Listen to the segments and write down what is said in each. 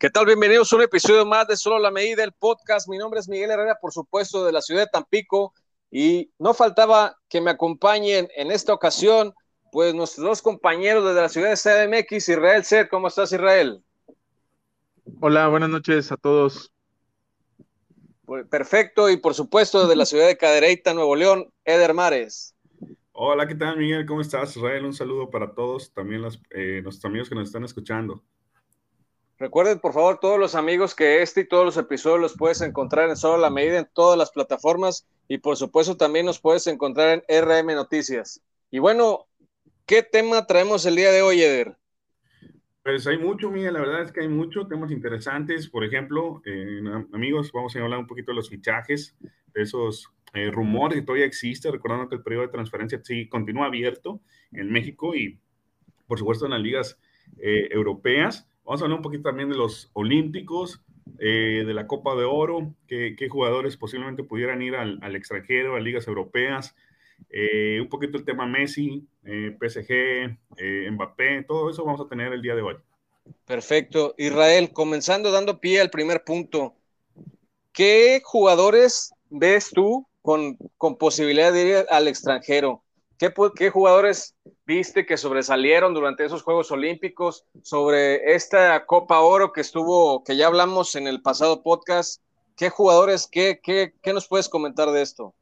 ¿Qué tal? Bienvenidos a un episodio más de Solo la Medida del podcast. Mi nombre es Miguel Herrera, por supuesto, de la ciudad de Tampico. Y no faltaba que me acompañen en esta ocasión, pues nuestros dos compañeros desde la ciudad de CDMX, Israel Ser. ¿Cómo estás, Israel? Hola, buenas noches a todos. Pues, perfecto, y por supuesto, de la ciudad de Cadereyta, Nuevo León, Eder Mares. Hola, ¿qué tal, Miguel? ¿Cómo estás, Israel? Un saludo para todos, también los, eh, nuestros amigos que nos están escuchando. Recuerden, por favor, todos los amigos que este y todos los episodios los puedes encontrar en Solo la Medida en todas las plataformas y por supuesto también nos puedes encontrar en RM Noticias. Y bueno, ¿qué tema traemos el día de hoy, Eder? Pues hay mucho, Miguel, la verdad es que hay muchos temas interesantes. Por ejemplo, eh, amigos, vamos a hablar un poquito de los fichajes, de esos eh, rumores que todavía existe, recordando que el periodo de transferencia sí continúa abierto en México y, por supuesto, en las ligas eh, europeas. Vamos a hablar un poquito también de los Olímpicos, eh, de la Copa de Oro, qué, jugadores posiblemente pudieran ir al, extranjero, a ligas europeas, eh, un poquito el tema Messi, eh, PSG, Mbappé, todo eso vamos a tener el día de hoy. Perfecto. Israel, comenzando dando pie al primer punto, ¿qué jugadores ves tú con, con posibilidad de ir al extranjero? ¿Qué, jugadores viste que sobresalieron durante esos Juegos Olímpicos sobre esta Copa Oro que estuvo, que ya hablamos en el pasado podcast? ¿Qué jugadores, qué, qué, qué nos puedes comentar de esto?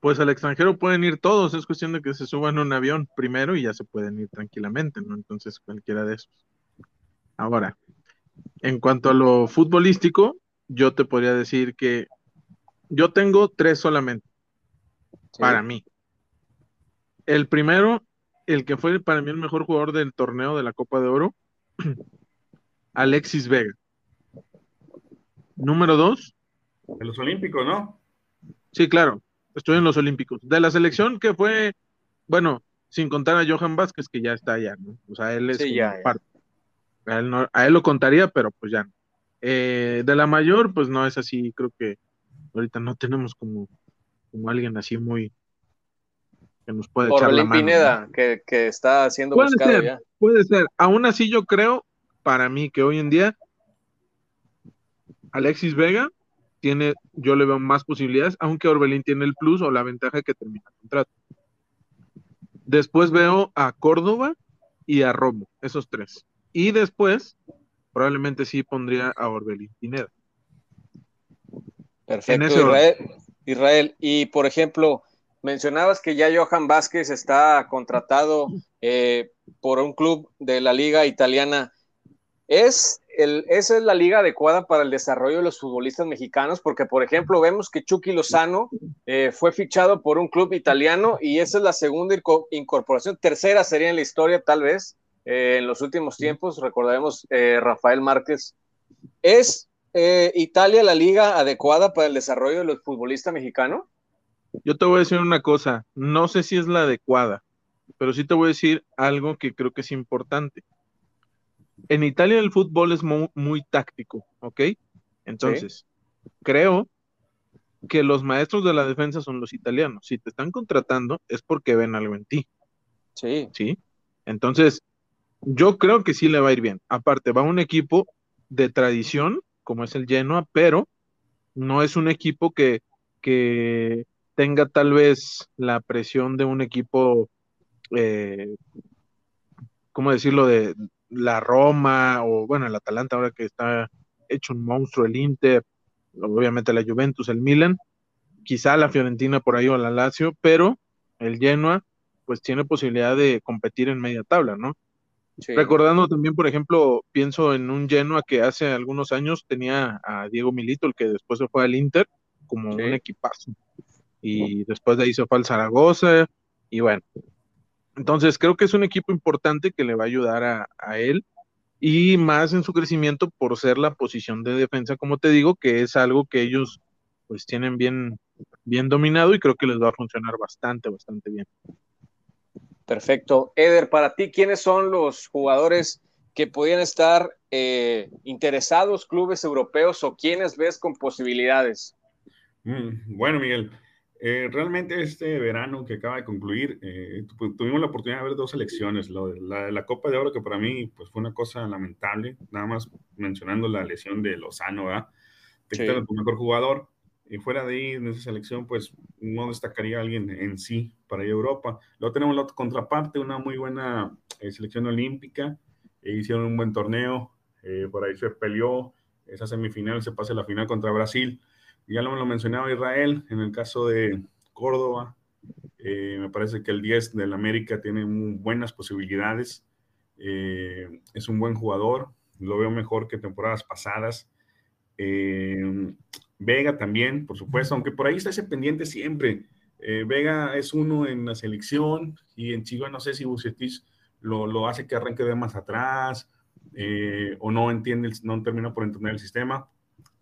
Pues al extranjero pueden ir todos, es cuestión de que se suban a un avión primero y ya se pueden ir tranquilamente, ¿no? Entonces cualquiera de esos. Ahora, en cuanto a lo futbolístico, yo te podría decir que yo tengo tres solamente para mí. El primero, el que fue para mí el mejor jugador del torneo de la Copa de Oro, Alexis Vega. Número dos. En los Olímpicos, ¿no? Sí, claro. Estoy en los Olímpicos. De la selección que fue, bueno, sin contar a Johan Vázquez, que ya está allá, ¿no? O sea, él es parte. A él, a él, lo contaría, pero pues ya no. Eh, de la mayor, pues no es así. Creo que ahorita no tenemos como, como alguien así muy, que nos puede echar la mano. Pineda, que, que, está siendo puede buscado ser, ya. Puede ser. Aún así, yo creo, para mí, que hoy en día Alexis Vega tiene, yo le veo más posibilidades, aunque Orbelín tiene el plus o la ventaja que termina el contrato. Después veo a Córdoba y a Romo, esos tres. Y después, probablemente sí pondría a Orbelín Pineda. Perfecto, Israel, Israel. Y por ejemplo, mencionabas que ya Johan Vázquez está contratado eh, por un club de la liga italiana. ¿Es ¿Esa es la liga adecuada para el desarrollo de los futbolistas mexicanos? Porque, por ejemplo, vemos que Chucky Lozano eh, fue fichado por un club italiano y esa es la segunda incorporación, tercera sería en la historia tal vez, eh, en los últimos tiempos, recordaremos Rafael Márquez. ¿Es Italia la liga adecuada para el desarrollo de los futbolistas mexicanos? Yo te voy a decir una cosa, no sé si es la adecuada, pero sí te voy a decir algo que creo que es importante. En Italia el fútbol es muy, táctico, ¿ok? Entonces, creo que los maestros de la defensa son los italianos. Si te están contratando es porque ven algo en ti. Sí. Sí. Entonces, yo creo que sí le va a ir bien. Aparte, va un equipo de tradición, como es el Genoa, pero no es un equipo que, que tenga tal vez la presión de un equipo, eh, ¿cómo decirlo?, de la Roma o, bueno, el Atalanta ahora que está hecho un monstruo, el Inter, obviamente la Juventus, el Milan, quizá la Fiorentina por ahí o la Lazio, pero el Genoa pues tiene posibilidad de competir en media tabla, ¿no? Recordando también, por ejemplo, pienso en un Genoa que hace algunos años tenía a Diego Milito, el que después se fue al Inter, como un equipazo y después de ahí se fue al Zaragoza y bueno. Entonces creo que es un equipo importante que le va a ayudar a, él y más en su crecimiento por ser la posición de defensa, como te digo, que es algo que ellos pues tienen bien, bien dominado y creo que les va a funcionar bastante, bastante bien. Perfecto. Eder, para ti, ¿quiénes son los jugadores que podrían estar eh, interesados, clubes europeos o quiénes ves con posibilidades? Mm, bueno, Miguel, Eh, realmente este verano que acaba de concluir, eh, tuvimos la oportunidad de ver dos elecciones, la, la, Copa de Oro que para mí pues, fue una cosa lamentable, nada más mencionando la lesión de Lozano, ¿verdad? Te tu mejor jugador, y fuera de ahí, en esa selección, pues no destacaría a alguien en sí para ir a Europa. Luego tenemos la otra contraparte, una muy buena eh, selección olímpica, hicieron un buen torneo, por ahí se peleó esa semifinal, se pasa a la final contra Brasil ya lo, lo mencionaba Israel, en el caso de Córdoba, eh, me parece que el 10 del América tiene buenas posibilidades. Eh, es un buen jugador, lo veo mejor que temporadas pasadas. Eh, Vega también, por supuesto, aunque por ahí está ese pendiente siempre. Vega es uno en la selección y en Chivas no sé si Bucetis lo, lo, hace que arranque de más atrás o no entiende, no termina por entender el sistema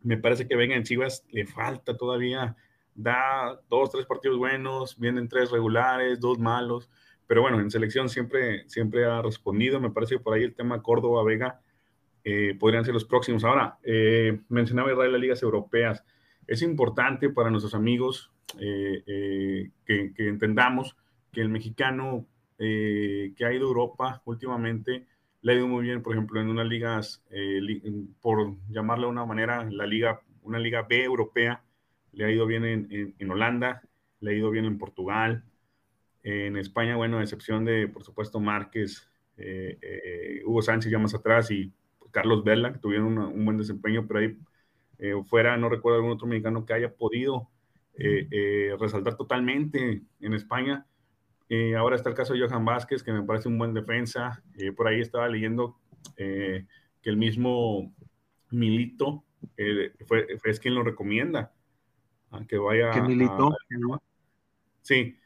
me parece que venga en Chivas, le falta todavía, da dos, tres partidos buenos, vienen tres regulares, dos malos, pero bueno, en selección siempre, siempre ha respondido. Me parece que por ahí el tema Córdoba-Vega eh, podrían ser los próximos. Ahora, eh, mencionaba Israel las ligas europeas. Es importante para nuestros amigos eh, que, que, entendamos que el mexicano que ha ido a Europa últimamente le ha ido muy bien, por ejemplo, en unas ligas, eh, por llamarle de una manera, la liga, una liga B europea, le ha ido bien en, en, Holanda, le ha ido bien en Portugal, en España, bueno, a excepción de, por supuesto, Márquez, eh, eh, Hugo Sánchez ya más atrás y Carlos Vela, que tuvieron un buen desempeño, pero ahí fuera, no recuerdo algún otro mexicano que haya podido resaltar totalmente en España eh, ahora está el caso de Johan Vázquez, que me parece un buen defensa. Eh, por ahí estaba leyendo eh, que el mismo Milito fue, es quien lo recomienda. que vaya. ¿Qué Milito? sí,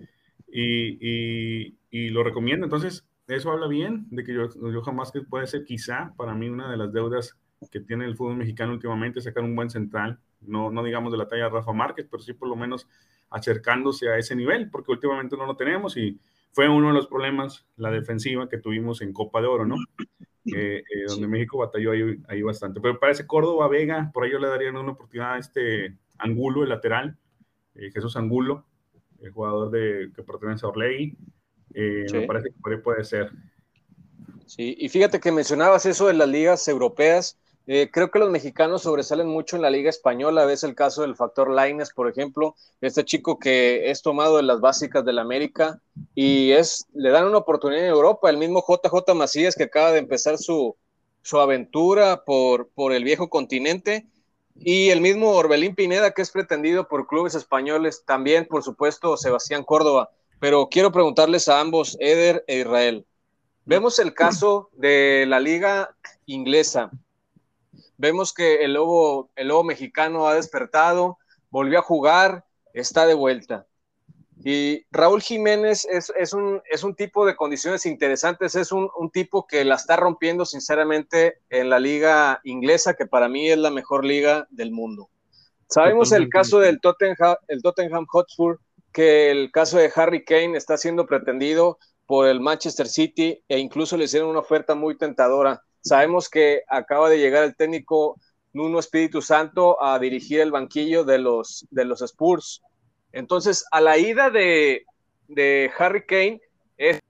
y, y, lo recomienda. Entonces, eso habla bien de que Johan Vázquez puede ser quizá para mí una de las deudas que tiene el fútbol mexicano últimamente, sacar un buen central. No, no digamos de la talla de Rafa Márquez, pero sí por lo menos acercándose a ese nivel, porque últimamente no lo tenemos y fue uno de los problemas, la defensiva que tuvimos en Copa de Oro, ¿no? Eh, eh, donde México batalló ahí, bastante. Pero parece Córdoba, Vega, por ahí yo le daría una oportunidad a este Angulo, el lateral, eh, Jesús Angulo, el jugador de, que pertenece a Orlegi. Me parece que por ahí puede ser. Sí, y fíjate que mencionabas eso de las ligas europeas. Eh, creo que los mexicanos sobresalen mucho en la Liga Española. Ves el caso del factor Laines, por ejemplo, este chico que es tomado de las básicas del América y es, le dan una oportunidad en Europa. El mismo JJ Macías que acaba de empezar su, su aventura por, por el viejo continente. Y el mismo Orbelín Pineda, que es pretendido por clubes españoles, también, por supuesto, Sebastián Córdoba. Pero quiero preguntarles a ambos, Eder e Israel. Vemos el caso de la liga inglesa Vemos que el lobo, el lobo mexicano ha despertado, volvió a jugar, está de vuelta. Y Raúl Jiménez es, un, es un, tipo de condiciones interesantes, es un, tipo que la está rompiendo sinceramente en la liga inglesa, que para mí es la mejor liga del mundo. Sabemos el caso del Tottenham, el Tottenham Hotspur, que el caso de Harry Kane está siendo pretendido por el Manchester City e incluso le hicieron una oferta muy tentadora. Sabemos que acaba de llegar el técnico Nuno Espíritu Santo a dirigir el banquillo de los, de los Spurs. Entonces, a la ida de, Harry Kane, es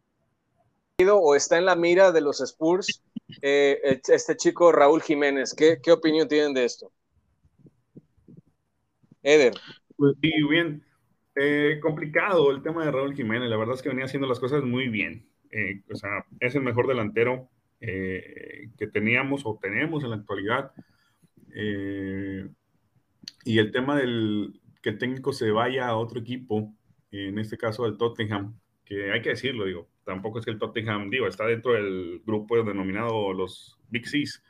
o está en la mira de los Spurs eh, este chico Raúl Jiménez. ¿Qué, opinión tienen de esto? Eder. Pues sí, bien. Eh, complicado el tema de Raúl Jiménez. La verdad es que venía haciendo las cosas muy bien. Eh, o sea, es el mejor delantero eh, que teníamos o tenemos en la actualidad. Eh, y el tema del que el técnico se vaya a otro equipo, en este caso al Tottenham, que hay que decirlo, digo, tampoco es que el Tottenham, digo, está dentro del grupo denominado los Big Six,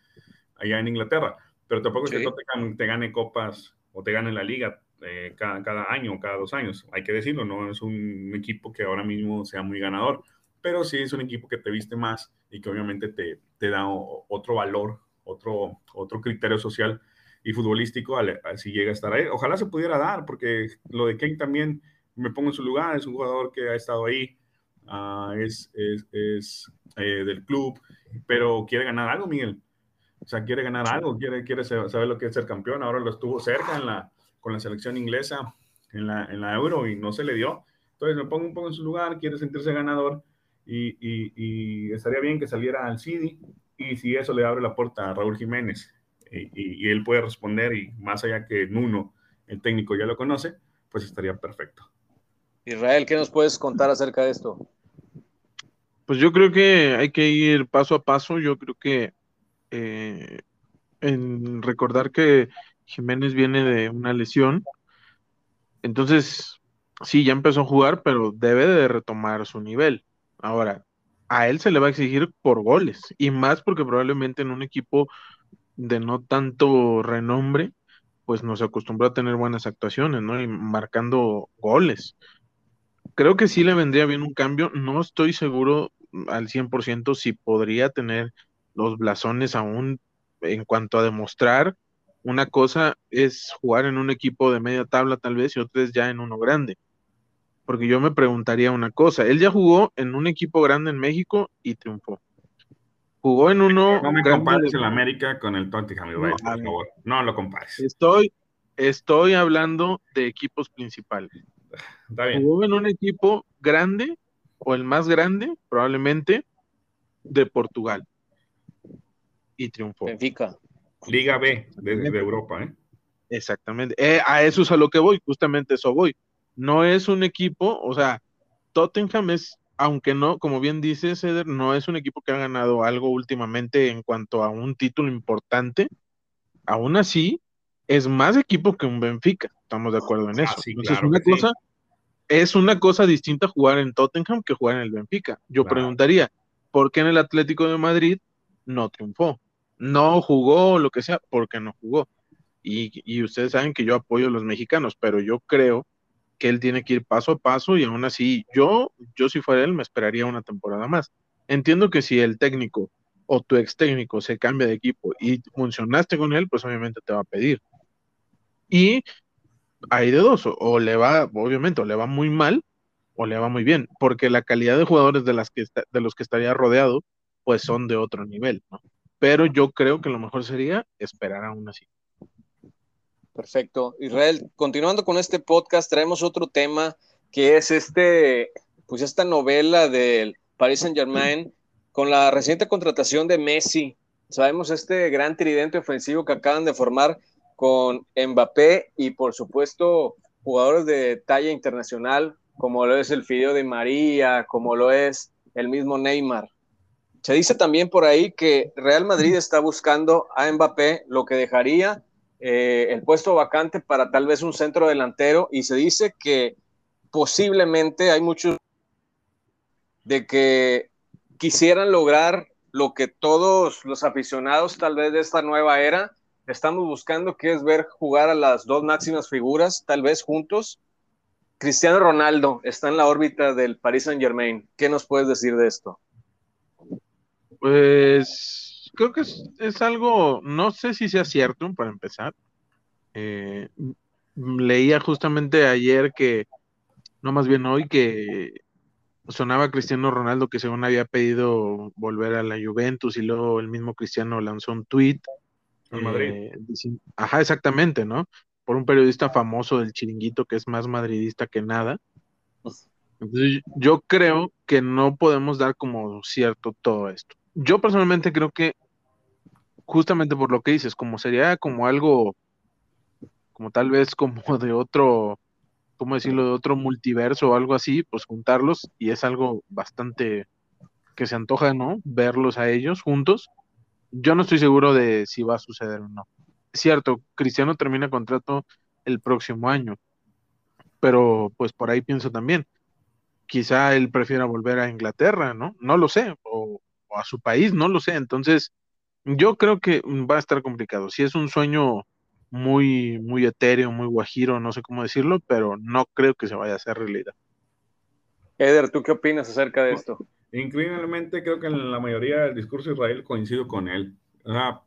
allá en Inglaterra, pero tampoco es que el Tottenham te gane copas o te gane la liga eh, cada, cada año o cada dos años, hay que decirlo, no es un equipo que ahora mismo sea muy ganador pero sí es un equipo que te viste más y que obviamente te, te da otro valor, otro, otro criterio social y futbolístico si llega a estar ahí. Ojalá se pudiera dar, porque lo de Kane también me pongo en su lugar, es un jugador que ha estado ahí, uh, es, es, es eh, del club, pero quiere ganar algo, Miguel. O sea, quiere ganar algo, quiere, quiere saber lo que es ser campeón. Ahora lo estuvo cerca en la, con la selección inglesa. en la, en la Euro y no se le dio. Entonces me pongo un poco en su lugar, quiere sentirse ganador y, y, estaría bien que saliera al CD y si eso le abre la puerta a Raúl Jiménez y, y, él puede responder y más allá que Nuno, el técnico ya lo conoce, pues estaría perfecto. Israel, ¿qué nos puedes contar acerca de esto? Pues yo creo que hay que ir paso a paso. Yo creo que eh, en recordar que Jiménez viene de una lesión, entonces sí, ya empezó a jugar, pero debe de retomar su nivel. Ahora, a él se le va a exigir por goles, y más porque probablemente en un equipo de no tanto renombre, pues nos acostumbró a tener buenas actuaciones, ¿no? Y marcando goles. Creo que sí le vendría bien un cambio, no estoy seguro al 100% si podría tener los blasones aún en cuanto a demostrar. Una cosa es jugar en un equipo de media tabla tal vez y otra es ya en uno grande. Porque yo me preguntaría una cosa, él ya jugó en un equipo grande en México y triunfó. Jugó en uno... No me compares el América con el Tottenham, no, por favor. No lo compares. Estoy, estoy hablando de equipos principales. Está bien. Jugó en un equipo grande o el más grande, probablemente, de Portugal. Y triunfó. Benfica. Liga B de, Europa, ¿eh? Exactamente. Eh, a eso es a lo que voy, justamente eso voy. No es un equipo, o sea, Tottenham es, aunque no, como bien dice Ceder, no es un equipo que ha ganado algo últimamente en cuanto a un título importante. Aún así, es más equipo que un Benfica. Estamos de acuerdo en ah, eso. Entonces, una cosa, es una cosa distinta jugar en Tottenham que jugar en el Benfica. Yo preguntaría, ¿por qué en el Atlético de Madrid no triunfó? No jugó, lo que sea, porque no jugó. Y, ustedes saben que yo apoyo a los mexicanos, pero yo creo que él tiene que ir paso a paso y aún así, yo, yo si fuera él, me esperaría una temporada más. Entiendo que si el técnico o tu ex técnico se cambia de equipo y funcionaste con él, pues obviamente te va a pedir. Y hay de dos, o le va, obviamente, o le va muy mal o le va muy bien, porque la calidad de jugadores de, las que de los que estaría rodeado, pues son de otro nivel, ¿no? Pero yo creo que lo mejor sería esperar aún así. Perfecto. Israel, continuando con este podcast, traemos otro tema que es este, pues esta novela del Paris Saint Germain con la reciente contratación de Messi. Sabemos este gran tridente ofensivo que acaban de formar con Mbappé y por supuesto jugadores de talla internacional como lo es el Fideo de María, como lo es el mismo Neymar. Se dice también por ahí que Real Madrid está buscando a Mbappé, lo que dejaría eh, el puesto vacante para tal vez un centro delantero y se dice que posiblemente hay muchos de que quisieran lograr lo que todos los aficionados tal vez de esta nueva era estamos buscando, que es ver jugar a las dos máximas figuras, tal vez juntos. Cristiano Ronaldo está en la órbita del Paris Saint Germain. ¿Qué nos puedes decir de esto? Pues creo que es, algo, no sé si sea cierto para empezar. Eh, leía justamente ayer que, no más bien hoy, que sonaba Cristiano Ronaldo que según había pedido volver a la Juventus y luego el mismo Cristiano lanzó un tweet Madrid. Eh, ajá, exactamente, ¿no? Por un periodista famoso del chiringuito que es más madridista que nada. Entonces, yo creo que no podemos dar como cierto todo esto. Yo personalmente creo que justamente por lo que dices, como sería como algo, como tal vez como de otro, ¿cómo decirlo? De otro multiverso o algo así, pues juntarlos y es algo bastante que se antoja, ¿no? Verlos a ellos juntos yo no estoy seguro de si va a suceder o no. Cierto, Cristiano termina contrato el próximo año, pero pues por ahí pienso también, quizá él prefiera volver a Inglaterra, ¿no? No lo sé, a su país, no lo sé. Entonces, yo creo que va a estar complicado. Si es un sueño muy, muy etéreo, muy guajiro, no sé cómo decirlo, pero no creo que se vaya a hacer realidad. Eder, ¿tú qué opinas acerca de esto? Increíblemente, creo que en la mayoría del discurso de Israel coincido con él.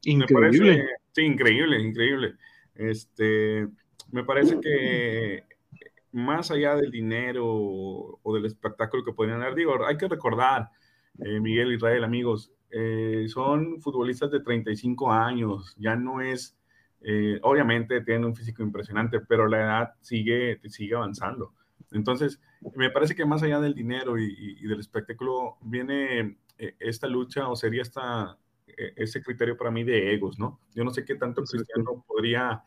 increíble. sí, increíble, increíble. Este, me parece que más allá del dinero o del espectáculo que podrían dar, digo, hay que recordar, eh, Miguel Israel, amigos, eh, son futbolistas de 35 años, ya no es Eh, obviamente tiene un físico impresionante, pero la edad sigue, sigue avanzando. Entonces, me parece que más allá del dinero y, del espectáculo, viene esta lucha o sería esta, ese criterio para mí de egos, ¿no? Yo no sé qué tanto Cristiano podría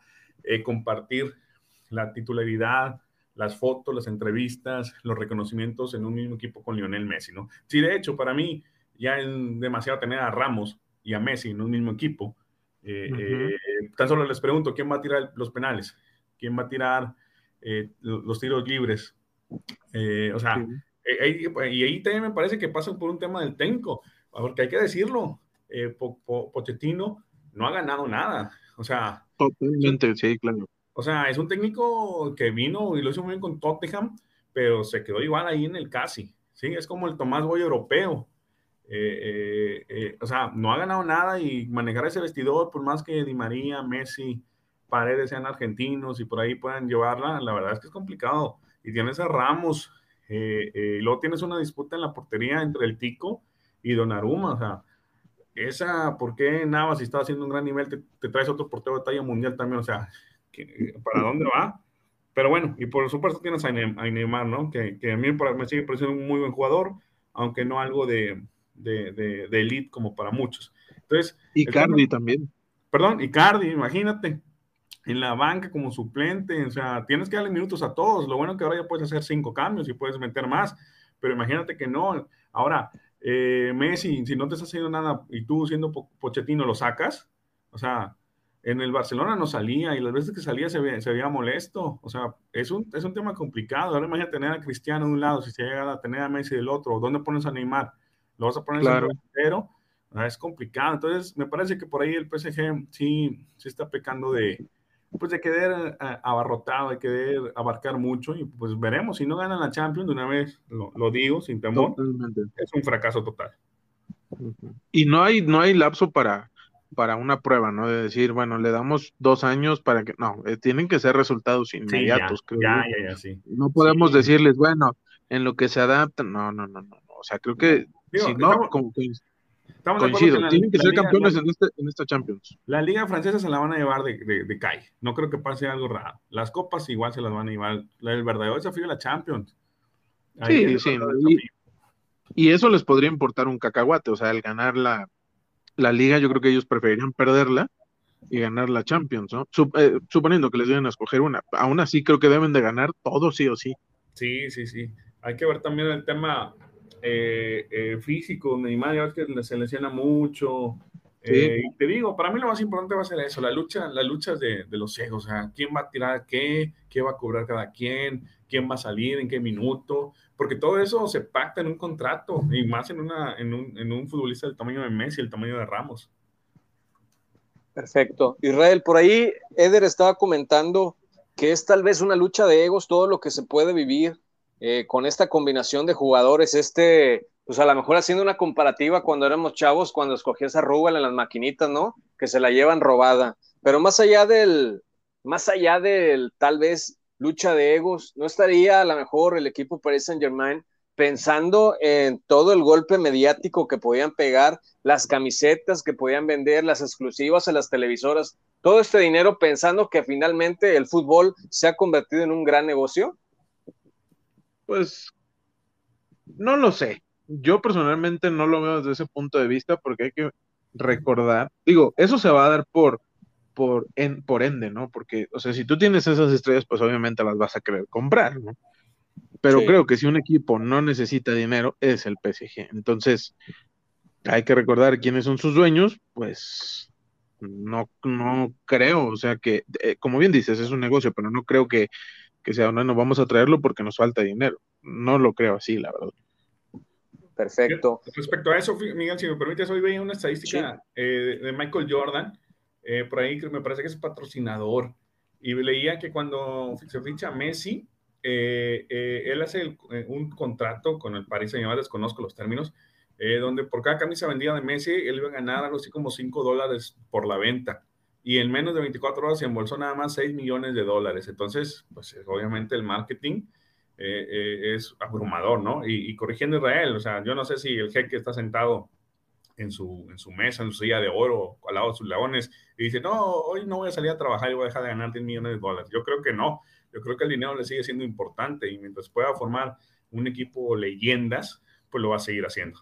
compartir la titularidad, las fotos, las entrevistas, los reconocimientos en un mismo equipo con Lionel Messi, ¿no? Sí, de hecho, para mí ya es demasiado tener a Ramos y a Messi en un mismo equipo. tan solo les pregunto, ¿quién va a tirar los penales? ¿Quién va a tirar eh, los tiros libres. Eh, o sea, eh, y ahí también me parece que pasa por un tema del técnico, porque hay que decirlo, Pochettino no ha ganado nada. O sea, totalmente, sí, claro. O sea, es un técnico que vino y lo hizo muy bien con Tottenham, pero se quedó igual ahí en el casi. Sí, es como el Tomás Boy europeo. o sea, no ha ganado nada y manejar ese vestidor, por más que Di María, Messi, Paredes sean argentinos y por ahí puedan llevarla, la verdad es que es complicado. Y tienes a Ramos, eh, eh, luego tienes una disputa en la portería entre el Tico y Donnarumma, o sea, esa, ¿por qué Navas, si está haciendo un gran nivel, te, traes otro portero de talla mundial también? O sea, ¿para dónde va? Pero bueno, y por supuesto tienes a, Neymar, ¿no? Que, a mí me sigue pareciendo un muy buen jugador, aunque no algo de, de, de, elite como para muchos. Entonces, y Cardi también. Perdón, y Cardi, imagínate en la banca como suplente, o sea, tienes que darle minutos a todos. Lo bueno que ahora ya puedes hacer cinco cambios y puedes meter más, pero imagínate que no. Ahora, eh, Messi, si no te está haciendo nada y tú siendo Pochettino lo sacas, o sea, en el Barcelona no salía y las veces que salía se veía, molesto. O sea, es un, es un tema complicado. Ahora imagínate tener a Cristiano de un lado, si se llega a tener a Messi del otro, ¿dónde pones a Neymar? ¿Lo vas a poner claro. en el Es complicado. Entonces, me parece que por ahí el PSG sí, sí está pecando de, pues de querer eh, abarrotado, de querer abarcar mucho y pues veremos, si no ganan la Champions, de una vez lo, digo sin temor, es un fracaso total. Y no hay, no hay lapso para, para una prueba, ¿no? De decir, bueno, le damos dos años para que, no, eh, tienen que ser resultados inmediatos, creo. Ya, ya, ya, sí. No podemos decirles, bueno, en lo que se adaptan, no, no, no, no, o sea, creo que si no, como que Coincido, tienen que ser campeones en, este, en, esta Champions. La liga francesa se la van a llevar de, de, CAI. No creo que pase algo raro. Las copas igual se las van a llevar. El verdadero desafío de la Champions. sí, sí. Y, eso les podría importar un cacahuate. O sea, al ganar la, la liga, yo creo que ellos preferirían perderla y ganar la Champions, ¿no? Eh, suponiendo que les deben a escoger una. Aún así, creo que deben de ganar todo sí o sí. Sí, sí, sí. Hay que ver también el tema eh, eh, físico, Neymar ya que se lesiona mucho. Eh, y te digo, para mí lo más importante va a ser eso, la lucha, las luchas de, de, los ciegos, o sea, quién va a tirar qué, qué va a cobrar cada quien, quién va a salir, en qué minuto, porque todo eso se pacta en un contrato, y más en, una, en, un, en un futbolista del tamaño de Messi, el tamaño de Ramos. Perfecto. Israel, por ahí Eder estaba comentando que es tal vez una lucha de egos todo lo que se puede vivir eh, con esta combinación de jugadores, este, pues a lo mejor haciendo una comparativa cuando éramos chavos, cuando escogías a Rubal en las maquinitas, ¿no? Que se la llevan robada. Pero más allá del, más allá del tal vez lucha de egos, ¿no estaría a lo mejor el equipo Paris Saint Germain pensando en todo el golpe mediático que podían pegar, las camisetas que podían vender, las exclusivas a las televisoras, todo este dinero pensando que finalmente el fútbol se ha convertido en un gran negocio? Pues no lo sé. Yo personalmente no lo veo desde ese punto de vista porque hay que recordar, digo, eso se va a dar por, por, en, por ende, ¿no? Porque, o sea, si tú tienes esas estrellas, pues obviamente las vas a querer comprar, ¿no? Pero creo que si un equipo no necesita dinero, es el PSG. Entonces, hay que recordar quiénes son sus dueños, pues no, no creo, o sea que, eh, como bien dices, es un negocio, pero no creo que que sea, no, no vamos a traerlo porque nos falta dinero. No lo creo así, la verdad. Perfecto. Respecto a eso, Miguel, si me permites, hoy veía una estadística eh, de Michael Jordan, eh, por ahí me parece que es patrocinador, y leía que cuando se ficha Messi, eh, él hace un contrato con el Paris Saint-Germain, desconozco los términos, donde por cada camisa vendida de Messi, él iba a ganar algo así como 5 dólares por la venta y en menos de 24 horas se embolsó nada más 6 millones de dólares. Entonces, pues obviamente el marketing eh, eh, es abrumador, ¿no? Y, corrigiendo Israel, o sea, yo no sé si el jeque está sentado en su, en su mesa, en su silla de oro, al lado de sus leones, y dice, no, hoy no voy a salir a trabajar y voy a dejar de ganar 10 millones de dólares. Yo creo que no, yo creo que el dinero le sigue siendo importante y mientras pueda formar un equipo leyendas, pues lo va a seguir haciendo.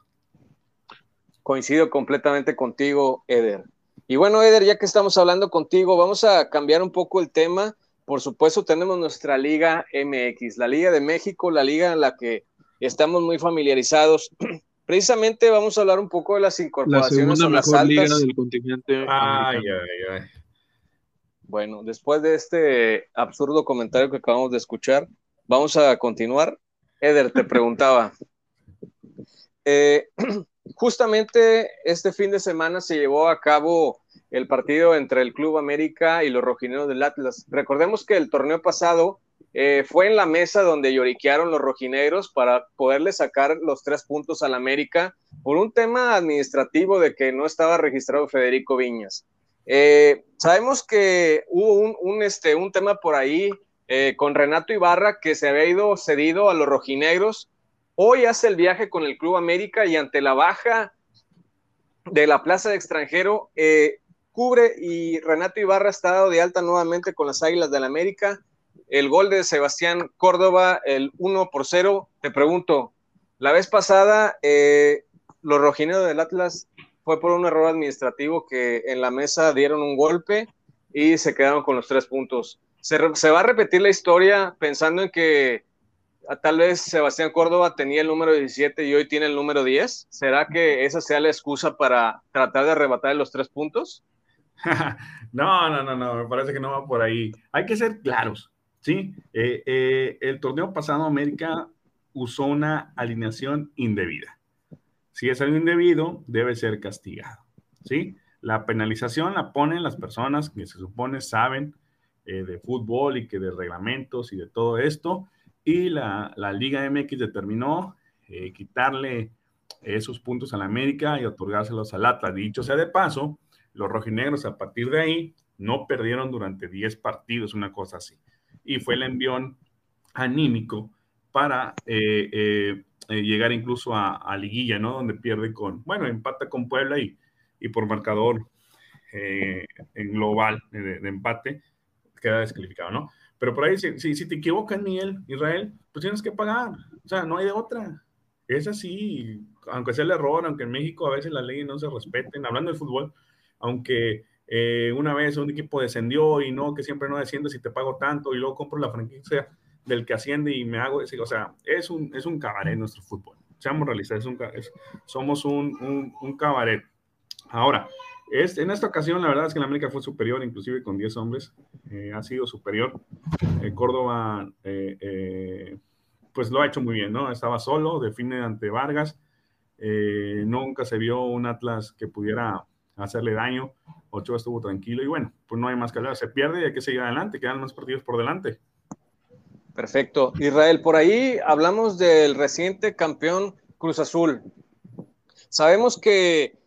Coincido completamente contigo, Eder. Y bueno, Eder, ya que estamos hablando contigo, vamos a cambiar un poco el tema. Por supuesto, tenemos nuestra Liga MX, la Liga de México, la liga en la que estamos muy familiarizados. Precisamente vamos a hablar un poco de las incorporaciones la las altas. liga del continente. Ay, ay, ay. Bueno, después de este absurdo comentario que acabamos de escuchar, vamos a continuar. Eder, te preguntaba. Eh, justamente este fin de semana se llevó a cabo el partido entre el Club América y los rojineros del Atlas. Recordemos que el torneo pasado eh, fue en la mesa donde lloriquearon los rojinegros para poderle sacar los tres puntos al América por un tema administrativo de que no estaba registrado Federico Viñas. Eh, sabemos que hubo un, este, un tema por ahí eh, con Renato Ibarra que se había ido cedido a los rojinegros. Hoy hace el viaje con el Club América y ante la baja de la plaza de extranjero, cubre y Renato Ibarra está dado de alta nuevamente con las Águilas del América el gol de Sebastián Córdoba, el 1 por 0. Te pregunto, la vez pasada, eh, los rojineros del Atlas fue por un error administrativo que en la mesa dieron un golpe y se quedaron con los tres puntos. ¿Se, va a repetir la historia pensando en que ah, tal vez Sebastián Córdoba tenía el número 17 y hoy tiene el número 10? ¿Será que esa sea la excusa para tratar de arrebatar los tres puntos? no, no, no, no, me parece que no va por ahí. Hay que ser claros. Sí, eh, eh, el torneo pasado América usó una alineación indebida. Si es algo indebido, debe ser castigado. ¿sí? La penalización la ponen las personas que se supone saben eh, de fútbol y que de reglamentos y de todo esto. Y la, la Liga MX determinó quitarle esos puntos a la América y otorgárselos al Atlas. Dicho sea de paso, los rojinegros a partir de ahí no perdieron durante 10 partidos, una cosa así y fue el envión anímico para eh, eh, eh, llegar incluso a, liguilla, ¿no? Donde pierde con, bueno, empata con Puebla y, y por marcador en global de, empate queda descalificado, ¿no? Pero por ahí, si, si, te equivocas, Miguel, Israel, pues tienes que pagar. O sea, no hay de otra. Es así, aunque sea el error, aunque en México a veces las leyes no se respeten, hablando de fútbol, aunque eh, una vez un equipo descendió y no, que siempre no desciende si te pago tanto y luego compro la franquicia del que asciende y me hago ese, o sea, es un, es un cabaret nuestro fútbol. Seamos realistas, somos un, un, cabaret. Ahora, es, en esta ocasión la verdad es que la América fue superior, inclusive con 10 hombres, eh, ha sido superior. Eh, Córdoba, pues lo ha hecho muy bien, ¿no? Estaba solo, define ante Vargas. nunca se vio un Atlas que pudiera hacerle daño. Ochoa estuvo tranquilo y bueno, pues no hay más que hablar. Se pierde y hay que seguir adelante, quedan más partidos por delante. Perfecto. Israel, por ahí hablamos del reciente campeón Cruz Azul. Sabemos que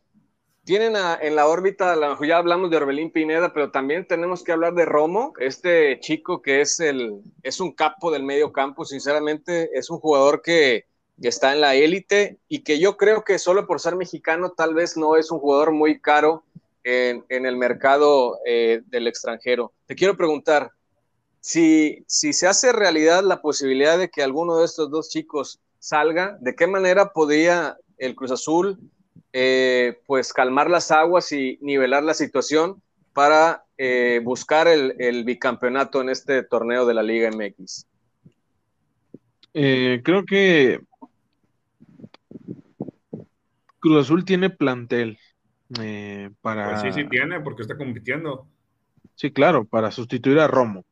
tienen en la órbita, ya hablamos de Orbelín Pineda, pero también tenemos que hablar de Romo, este chico que es, el, es un capo del medio campo, sinceramente es un jugador que, que está en la élite y que yo creo que solo por ser mexicano tal vez no es un jugador muy caro en, el mercado eh, del extranjero. Te quiero preguntar, si, si se hace realidad la posibilidad de que alguno de estos dos chicos salga, ¿de qué manera podría el Cruz Azul eh, pues calmar las aguas y nivelar la situación para eh, buscar el, bicampeonato en este torneo de la Liga MX? creo que Cruz Azul tiene plantel. Eh, para... Pues sí, sí tiene, porque está compitiendo. Sí, claro, para sustituir a Romo.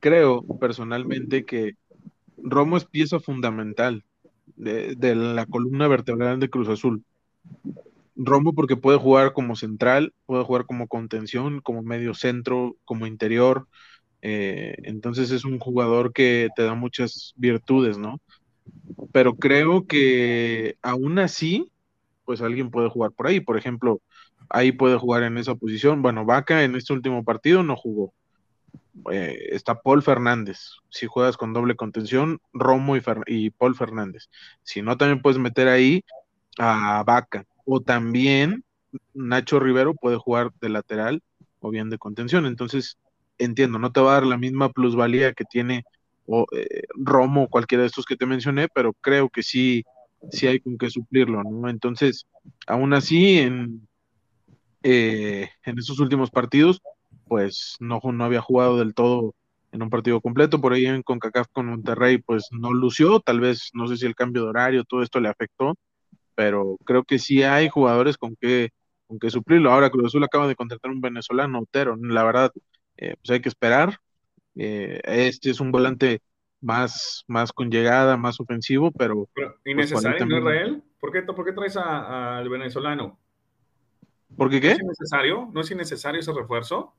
Creo personalmente que Romo es pieza fundamental de, la columna vertebral de Cruz Azul. Romo porque puede jugar como central, puede jugar como contención, como medio centro, como interior. Eh, entonces es un jugador que te da muchas virtudes, ¿no? Pero creo que aún así pues alguien puede jugar por ahí. Por ejemplo, ahí puede jugar en esa posición. Bueno, Vaca en este último partido no jugó. Eh, está Paul Fernández. Si juegas con doble contención, Romo y, Paul Fernández. Si no, también puedes meter ahí a Vaca o también Nacho Rivero puede jugar de lateral o bien de contención. Entonces, entiendo, no te va a dar la misma plusvalía que tiene o, eh, Romo o cualquiera de estos que te mencioné, pero creo que sí, sí hay con qué suplirlo, ¿no? Entonces, aún así, en, eh, en esos últimos partidos, pues no, no había jugado del todo en un partido completo, por ahí en CONCACAF con Monterrey, pues no lució, tal vez, no sé si el cambio de horario, todo esto le afectó, pero creo que sí hay jugadores con que, con que suplirlo. Ahora Cruz Azul acaba de contratar un venezolano, Otero, la verdad, eh, pues hay que esperar. Eh, este es un volante más, más con llegada, más ofensivo, pero... pero pues, ¿Innecesario, ¿no, Israel? ¿Por qué, ¿Por qué traes al venezolano? ¿Por qué qué? ¿No es innecesario? ¿No es innecesario ese refuerzo?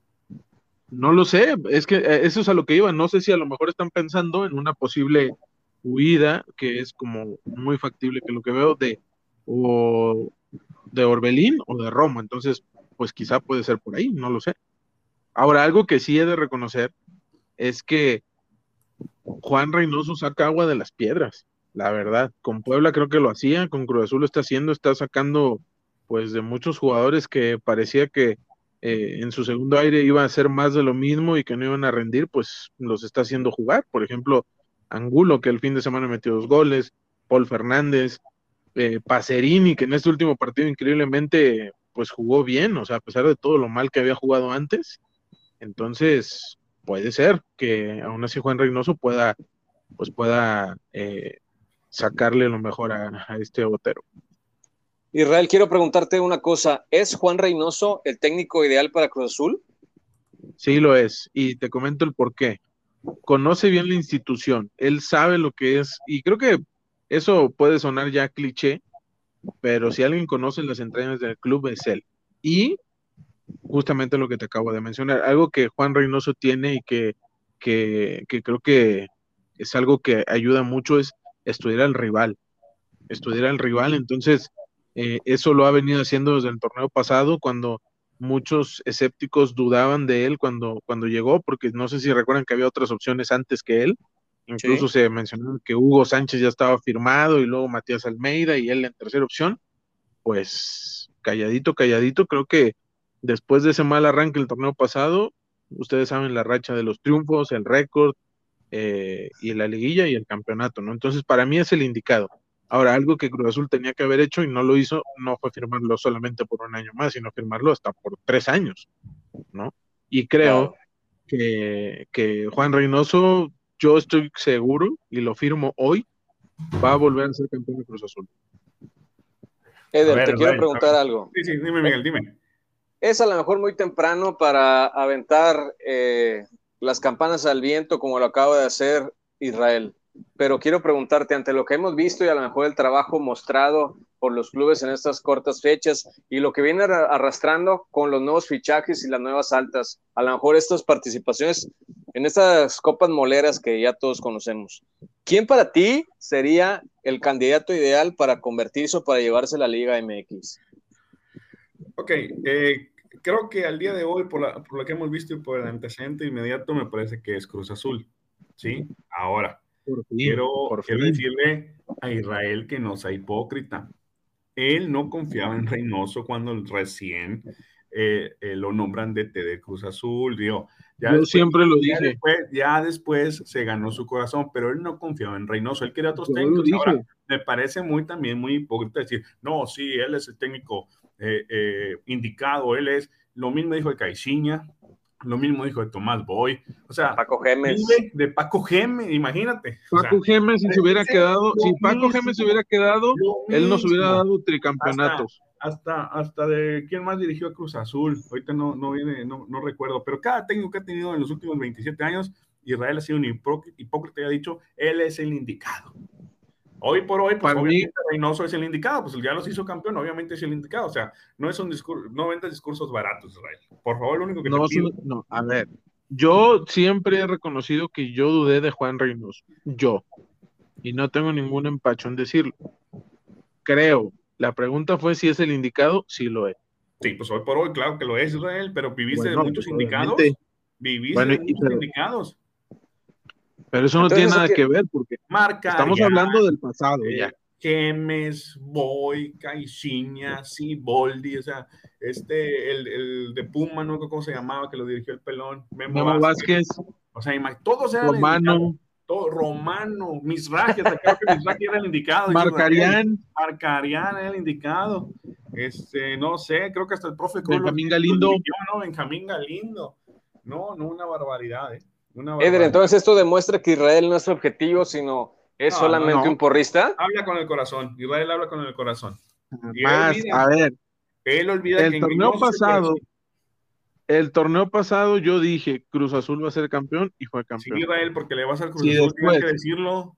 No lo sé, es que eh, eso es a lo que iba. No sé si a lo mejor están pensando en una posible huida, que es como muy factible que lo que veo de o de Orbelín o de Romo. Entonces, pues quizá puede ser por ahí, no lo sé. Ahora, algo que sí he de reconocer es que Juan Reynoso saca agua de las piedras, la verdad. Con Puebla creo que lo hacía, con Cruz Azul lo está haciendo, está sacando pues de muchos jugadores que parecía que eh, en su segundo aire iba a hacer más de lo mismo y que no iban a rendir, pues los está haciendo jugar. Por ejemplo, Angulo, que el fin de semana metió dos goles, Paul Fernández, eh, Pacerini, que en este último partido increíblemente pues jugó bien, o sea, a pesar de todo lo mal que había jugado antes. Entonces, puede ser que aún así Juan Reynoso pueda, pues pueda eh, sacarle lo mejor a, a este Botero. Israel, quiero preguntarte una cosa. ¿Es Juan Reynoso el técnico ideal para Cruz Azul? Sí, lo es. Y te comento el por qué. Conoce bien la institución. Él sabe lo que es. Y creo que eso puede sonar ya cliché, pero si alguien conoce las entrañas del club es él. Y justamente lo que te acabo de mencionar, algo que Juan Reynoso tiene y que, que, que creo que es algo que ayuda mucho es estudiar al rival. Estudiar al rival. Entonces, eh, eso lo ha venido haciendo desde el torneo pasado, cuando muchos escépticos dudaban de él cuando, cuando llegó, porque no sé si recuerdan que había otras opciones antes que él. Incluso se mencionó que Hugo Sánchez ya estaba firmado y luego Matías Almeida y él en tercera opción. Pues calladito, calladito, creo que después de ese mal arranque el torneo pasado, ustedes saben la racha de los triunfos, el récord eh, y la liguilla y el campeonato, ¿no? Entonces, para mí es el indicado. Ahora, algo que Cruz Azul tenía que haber hecho y no lo hizo, no fue firmarlo solamente por un año más, sino firmarlo hasta por tres años, ¿no? Y creo que, Juan Reynoso, yo estoy seguro, y lo firmo hoy, va a volver a ser campeón de Cruz Azul. Eder, te quiero preguntar algo. Sí, sí, dime, Miguel, dime. Es a lo mejor muy temprano para aventar eh, las campanas al viento como lo acaba de hacer Israel pero quiero preguntarte, ante lo que hemos visto y a lo mejor el trabajo mostrado por los clubes en estas cortas fechas y lo que viene arrastrando con los nuevos fichajes y las nuevas altas, a lo mejor estas participaciones en estas copas moleras que ya todos conocemos. ¿Quién para ti sería el candidato ideal para convertirse o para llevarse la Liga MX? Ok, eh, creo que al día de hoy, por, por lo que hemos visto y por el antecedente inmediato, me parece que es Cruz Azul. ¿Sí? Ahora, quiero, decirle a Israel que no sea hipócrita. Él no confiaba en Reynoso cuando recién eh, eh, lo nombran de de Cruz Azul. Yo siempre lo dije. Ya después, se ganó su corazón, pero él no confiaba en Reynoso. Él quería otros técnicos. me parece muy también muy hipócrita decir, no, sí, él es el técnico eh, indicado. Él es, lo mismo dijo de Caixinha, lo mismo dijo de Tomás Boy. O sea, Paco Gemes. De Paco Gemes, imagínate. Paco Gemes, si se hubiera quedado, si Paco Gemes se hubiera quedado, él nos hubiera dado tricampeonatos. Hasta, hasta, de quién más dirigió a Cruz Azul. Ahorita no, no viene, no, no recuerdo, pero cada técnico que ha tenido en los últimos 27 años, Israel ha sido un hipócrita y ha dicho, él es el indicado. Hoy por hoy, pues obviamente Reynoso es el indicado, pues ya los hizo campeón, obviamente es el indicado. O sea, no es un discurso, no vendas discursos baratos, Israel. Por favor, lo único que no, te pido... no, a ver, yo siempre he reconocido que yo dudé de Juan Reynoso, yo, y no tengo ningún empacho en decirlo. Creo, la pregunta fue si es el indicado, sí lo es. Sí, pues hoy por hoy, claro que lo es, Israel, pero viviste de muchos pues, indicados. Viviste de muchos indicados. Pero eso no tiene nada que ver porque estamos hablando del pasado ya. Gemes, Boy, Caixinha, Boldi, o sea, este, el, el, de Puma, no cómo se llamaba, que lo dirigió el pelón, Memo, Vázquez. O sea, todos eran Romano. Todo, Romano, Misraji, creo que Misraji era el indicado. Marcarían. Marcarían era el indicado. Este, no sé, creo que hasta el profe Benjamín Galindo. no, Benjamín Galindo. No, no, una barbaridad, ¿eh? Eder, entonces esto demuestra que Israel no es su objetivo, sino es solamente un porrista. Habla con el corazón, Israel habla con el corazón. Más, a ver. Él olvida el torneo pasado, el torneo pasado yo dije Cruz Azul va a ser campeón y fue campeón. Sí, Israel, porque le vas al Cruz Azul, tienes que decirlo.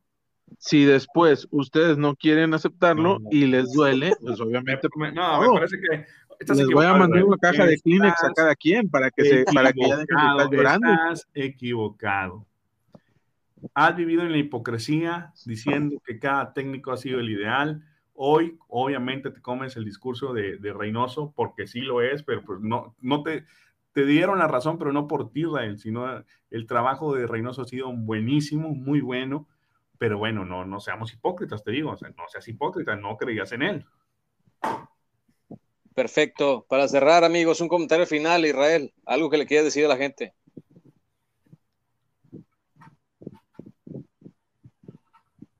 Si después ustedes no quieren aceptarlo y les duele, pues obviamente. No, me parece que les voy a mandar una caja de Kleenex a cada quien para que se para que ya dejen de estar llorando. Estás equivocado. Has vivido en la hipocresía diciendo que cada técnico ha sido el ideal. Hoy, obviamente, te comes el discurso de, de Reynoso porque sí lo es, pero pues no, no te, te dieron la razón, pero no por ti, Rael, sino el trabajo de Reynoso ha sido buenísimo, muy bueno. Pero bueno, no, no seamos hipócritas, te digo, o sea, no seas hipócrita, no creías en él. Perfecto. Para cerrar, amigos, un comentario final, Israel. Algo que le quieras decir a la gente.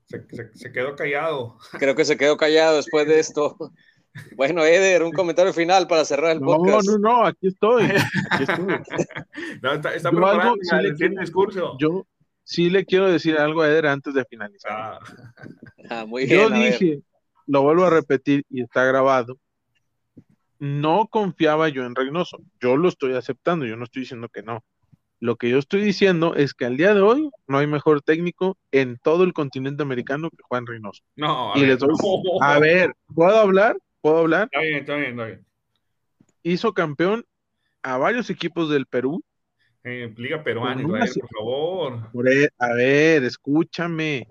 Se, quedó callado. Creo que se quedó callado después de esto. Bueno, Eder, un comentario final para cerrar el podcast. No, no, no, aquí estoy. Aquí estoy. está, preparando el discurso. Yo sí le quiero decir algo a Eder antes de finalizar. Ah. Ah, muy bien, yo dije, lo vuelvo a repetir y está grabado, no confiaba yo en Reynoso. Yo lo estoy aceptando, yo no estoy diciendo que no. Lo que yo estoy diciendo es que al día de hoy no hay mejor técnico en todo el continente americano que Juan Reynoso. No, a, ver, a ver, ¿puedo hablar? ¿Puedo hablar? Está bien, está bien, está bien. Hizo campeón a varios equipos del Perú. Eh, Liga Peruana, Israel, por favor. E, a ver, escúchame.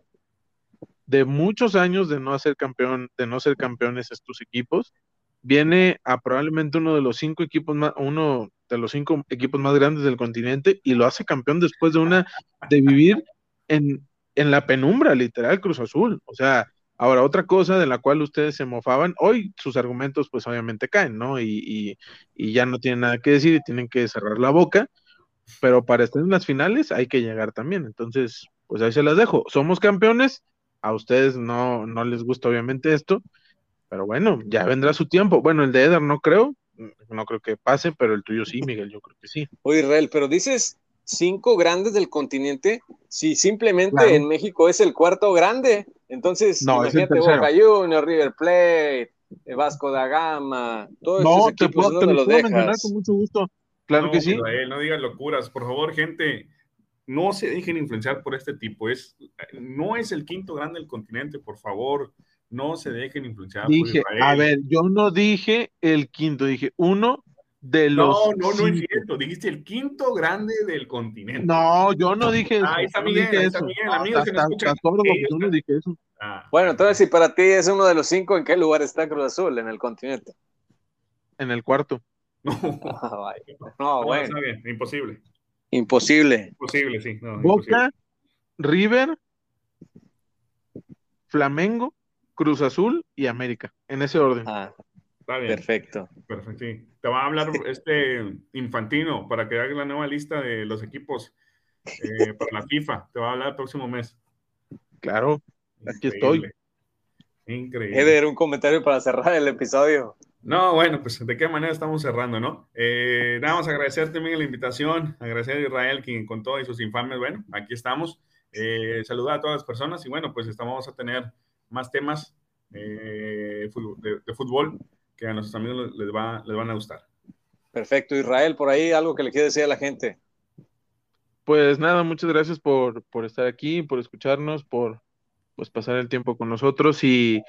De muchos años de no ser campeón, de no ser campeones estos equipos, viene a probablemente uno de los cinco equipos más, uno de los cinco equipos más grandes del continente y lo hace campeón después de una, de vivir en, en la penumbra, literal, Cruz Azul. O sea, ahora otra cosa de la cual ustedes se mofaban, hoy sus argumentos pues obviamente caen, ¿no? Y, y, ya no tienen nada que decir y tienen que cerrar la boca, pero para estar en las finales hay que llegar también. Entonces, pues ahí se las dejo. Somos campeones, a ustedes no, no les gusta obviamente esto, pero bueno, ya vendrá su tiempo. Bueno, el de Eder no creo, no creo que pase, pero el tuyo sí, Miguel, yo creo que sí. Oye, Israel, pero dices cinco grandes del continente, si simplemente en México es el cuarto grande, entonces no, imagínate Boca Juniors, River Plate, eh, Vasco da Gama, todos no, esos equipos, te puedo, te los puedo mencionar con mucho gusto. Claro que sí. Israel, no digas locuras, por favor, gente, no se dejen influenciar por este tipo, es, no es el quinto grande del continente, por favor no se dejen influenciar dije, A ver, yo no dije el quinto, dije uno de los. No, no, no es cierto. Dijiste el quinto grande del continente. No, yo no dije eso. Ah, está Miguel, está Miguel, amigos que yo no dije eso. Ah, bueno, entonces, si para ti es uno de los cinco, ¿en qué lugar está Cruz Azul en el continente? En el cuarto. No, no, bueno. Está bien, imposible. Imposible. Imposible, sí. Boca, River, Flamengo, Cruz Azul y América, en ese orden. Ah, Perfecto. Perfecto, sí. Te va a hablar este Infantino para que haga la nueva lista de los equipos eh, para la FIFA. Te va a hablar el próximo mes. Claro, aquí estoy. Increíble. Eder, un comentario para cerrar el episodio. No, bueno, pues de qué manera estamos cerrando, ¿no? Eh, nada más agradecerte, también la invitación, agradecer a Israel quien con y sus infames, bueno, aquí estamos. Eh, saludar a todas las personas y bueno, pues estamos a tener más temas eh, de, fútbol que a nuestros amigos les, va, les van a gustar. Perfecto. Israel, por ahí algo que le quiere decir a la gente. Pues nada, muchas gracias por, por estar aquí, por escucharnos, por pues pasar el tiempo con nosotros y,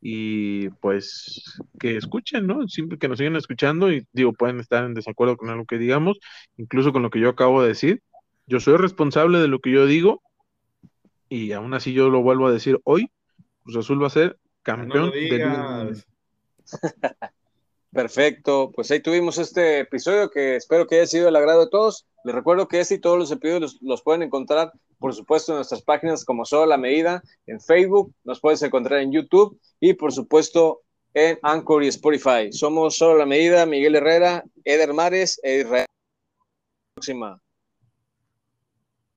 y pues que escuchen, ¿no? Siempre que nos sigan escuchando y digo, pueden estar en desacuerdo con algo que digamos, incluso con lo que yo acabo de decir. Yo soy responsable de lo que yo digo y aún así yo lo vuelvo a decir hoy, Cruz Azul va a ser campeón no Perfecto, pues ahí tuvimos este episodio que espero que haya sido del agrado de todos. Les recuerdo que este y todos los episodios los, pueden encontrar, por supuesto, en nuestras páginas como Solo la Medida, en Facebook, nos puedes encontrar en YouTube y, por supuesto, en Anchor y Spotify. Somos Solo la Medida, Miguel Herrera, Eder Mares e Israel. Próxima.